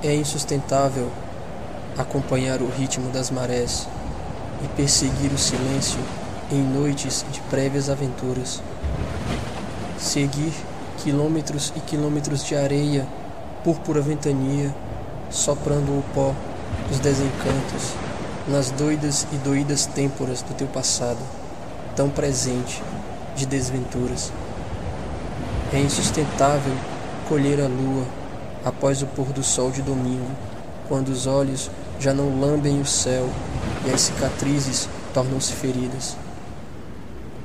É insustentável acompanhar o ritmo das marés e perseguir o silêncio em noites de prévias aventuras. Seguir quilômetros e quilômetros de areia, púrpura ventania, soprando o pó dos desencantos nas doidas e doídas têmporas do teu passado, tão presente de desventuras. É insustentável colher a lua após o pôr do sol de domingo, quando os olhos já não lambem o céu e as cicatrizes tornam-se feridas.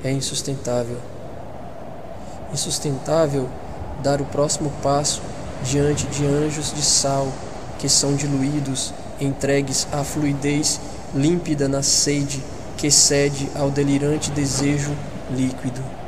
É insustentável. Insustentável dar o próximo passo diante de anjos de sal que são diluídos, entregues à fluidez límpida na sede que cede ao delirante desejo líquido.